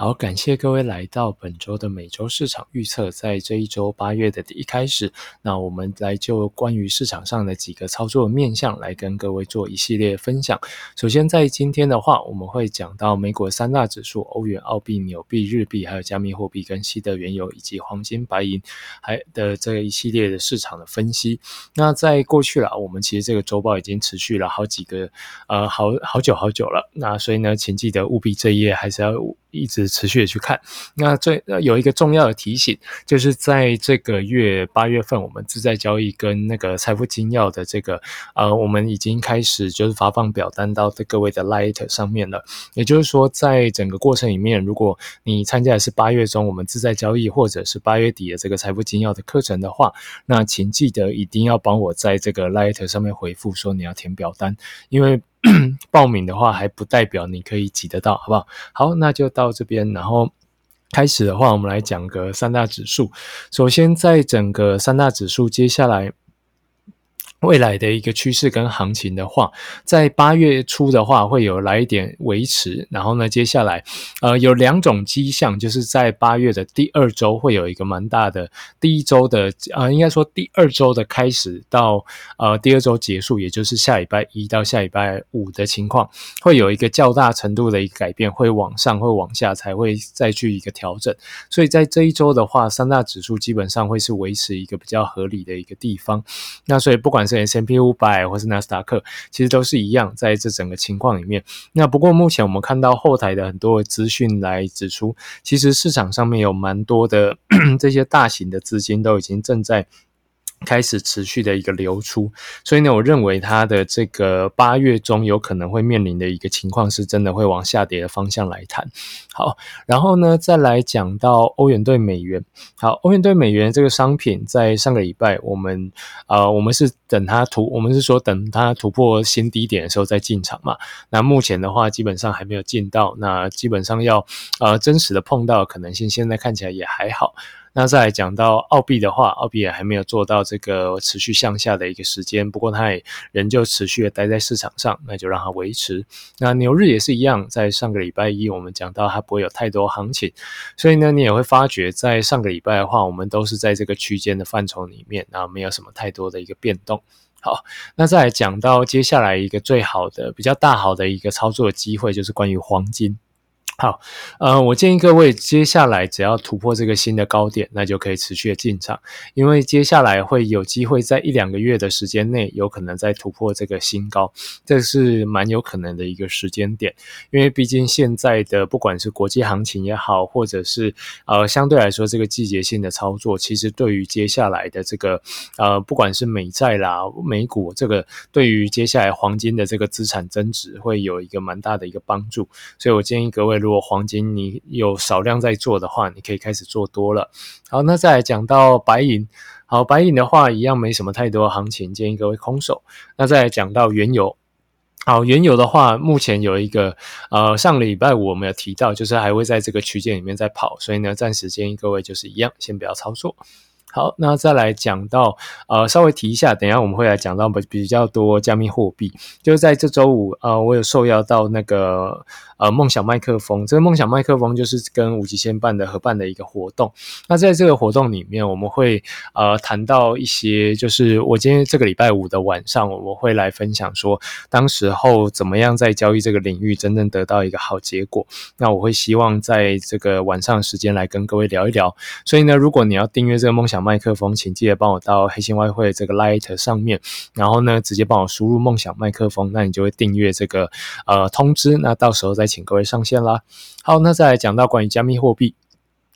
好，感谢各位来到本周的每周市场预测。在这一周八月的第一开始，那我们来就关于市场上的几个操作面向来跟各位做一系列分享。首先，在今天的话，我们会讲到美国三大指数：欧元、澳币、纽币、日币，还有加密货币跟西德原油以及黄金、白银，还的这一系列的市场的分析。那在过去了，我们其实这个周报已经持续了好几个呃好好久好久了。那所以呢，请记得务必这一页还是要。一直持续的去看，那最有一个重要的提醒，就是在这个月八月份，我们自在交易跟那个财富金要的这个呃，我们已经开始就是发放表单到各位的 Light 上面了。也就是说，在整个过程里面，如果你参加的是八月中我们自在交易，或者是八月底的这个财富金要的课程的话，那请记得一定要帮我在这个 Light 上面回复说你要填表单，因为。报名的话还不代表你可以挤得到，好不好？好，那就到这边，然后开始的话，我们来讲个三大指数。首先，在整个三大指数，接下来。未来的一个趋势跟行情的话，在八月初的话会有来一点维持，然后呢，接下来呃有两种迹象，就是在八月的第二周会有一个蛮大的，第一周的呃应该说第二周的开始到呃第二周结束，也就是下礼拜一到下礼拜五的情况，会有一个较大程度的一个改变，会往上会往下才会再去一个调整，所以在这一周的话，三大指数基本上会是维持一个比较合理的一个地方，那所以不管。是 S M P 五百或是纳斯达克，其实都是一样，在这整个情况里面。那不过目前我们看到后台的很多资讯来指出，其实市场上面有蛮多的 这些大型的资金都已经正在。开始持续的一个流出，所以呢，我认为它的这个八月中有可能会面临的一个情况，是真的会往下跌的方向来谈。好，然后呢，再来讲到欧元对美元。好，欧元对美元这个商品，在上个礼拜，我们呃，我们是等它突，我们是说等它突破新低点的时候再进场嘛。那目前的话，基本上还没有进到，那基本上要呃真实的碰到可能性，现在看起来也还好。那再来讲到澳币的话，澳币也还没有做到这个持续向下的一个时间，不过它也仍旧持续的待在市场上，那就让它维持。那牛日也是一样，在上个礼拜一我们讲到它不会有太多行情，所以呢，你也会发觉在上个礼拜的话，我们都是在这个区间的范畴里面，然后没有什么太多的一个变动。好，那再来讲到接下来一个最好的、比较大好的一个操作机会，就是关于黄金。好，呃，我建议各位接下来只要突破这个新的高点，那就可以持续的进场，因为接下来会有机会在一两个月的时间内，有可能再突破这个新高，这是蛮有可能的一个时间点。因为毕竟现在的不管是国际行情也好，或者是呃相对来说这个季节性的操作，其实对于接下来的这个呃不管是美债啦、美股这个，对于接下来黄金的这个资产增值会有一个蛮大的一个帮助，所以我建议各位如如果黄金你有少量在做的话，你可以开始做多了。好，那再来讲到白银，好，白银的话一样没什么太多行情，建议各位空手。那再来讲到原油，好，原油的话目前有一个呃，上个礼拜五我们有提到，就是还会在这个区间里面在跑，所以呢，暂时建议各位就是一样，先不要操作。好，那再来讲到呃，稍微提一下，等下我们会来讲到比比较多加密货币，就是在这周五呃，我有受邀到那个。呃，梦想麦克风，这个梦想麦克风就是跟五极仙办的合办的一个活动。那在这个活动里面，我们会呃谈到一些，就是我今天这个礼拜五的晚上，我会来分享说，当时候怎么样在交易这个领域真正得到一个好结果。那我会希望在这个晚上时间来跟各位聊一聊。所以呢，如果你要订阅这个梦想麦克风，请记得帮我到黑心外汇这个 Light 上面，然后呢直接帮我输入梦想麦克风，那你就会订阅这个呃通知。那到时候再。请各位上线啦！好，那再来讲到关于加密货币。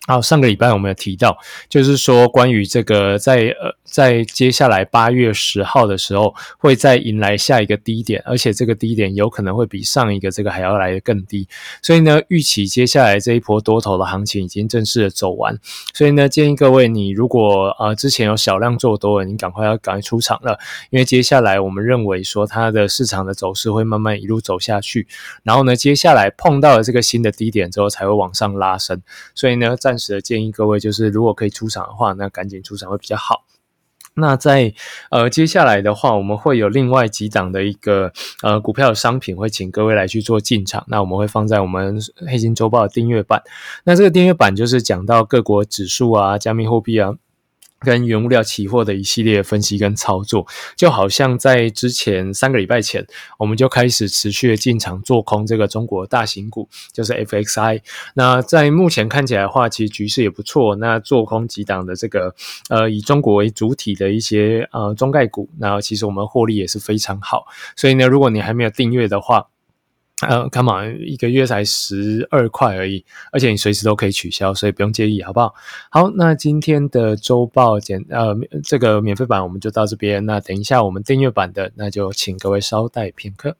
好，上个礼拜我们有提到，就是说关于这个在呃在接下来八月十号的时候，会再迎来下一个低点，而且这个低点有可能会比上一个这个还要来的更低。所以呢，预期接下来这一波多头的行情已经正式的走完。所以呢，建议各位你如果呃之前有小量做多，你赶快要赶快出场了，因为接下来我们认为说它的市场的走势会慢慢一路走下去，然后呢，接下来碰到了这个新的低点之后，才会往上拉升。所以呢，在暂时的建议各位就是，如果可以出场的话，那赶紧出场会比较好。那在呃接下来的话，我们会有另外几档的一个呃股票的商品，会请各位来去做进场。那我们会放在我们黑金周报的订阅版。那这个订阅版就是讲到各国指数啊、加密货币啊。跟原物料期货的一系列分析跟操作，就好像在之前三个礼拜前，我们就开始持续的进场做空这个中国大型股，就是 FXI。那在目前看起来的话，其实局势也不错。那做空几档的这个呃以中国为主体的一些呃中概股，那其实我们获利也是非常好。所以呢，如果你还没有订阅的话，呃，，come on，？一个月才十二块而已，而且你随时都可以取消，所以不用介意，好不好？好，那今天的周报简呃这个免费版我们就到这边。那等一下我们订阅版的，那就请各位稍待片刻。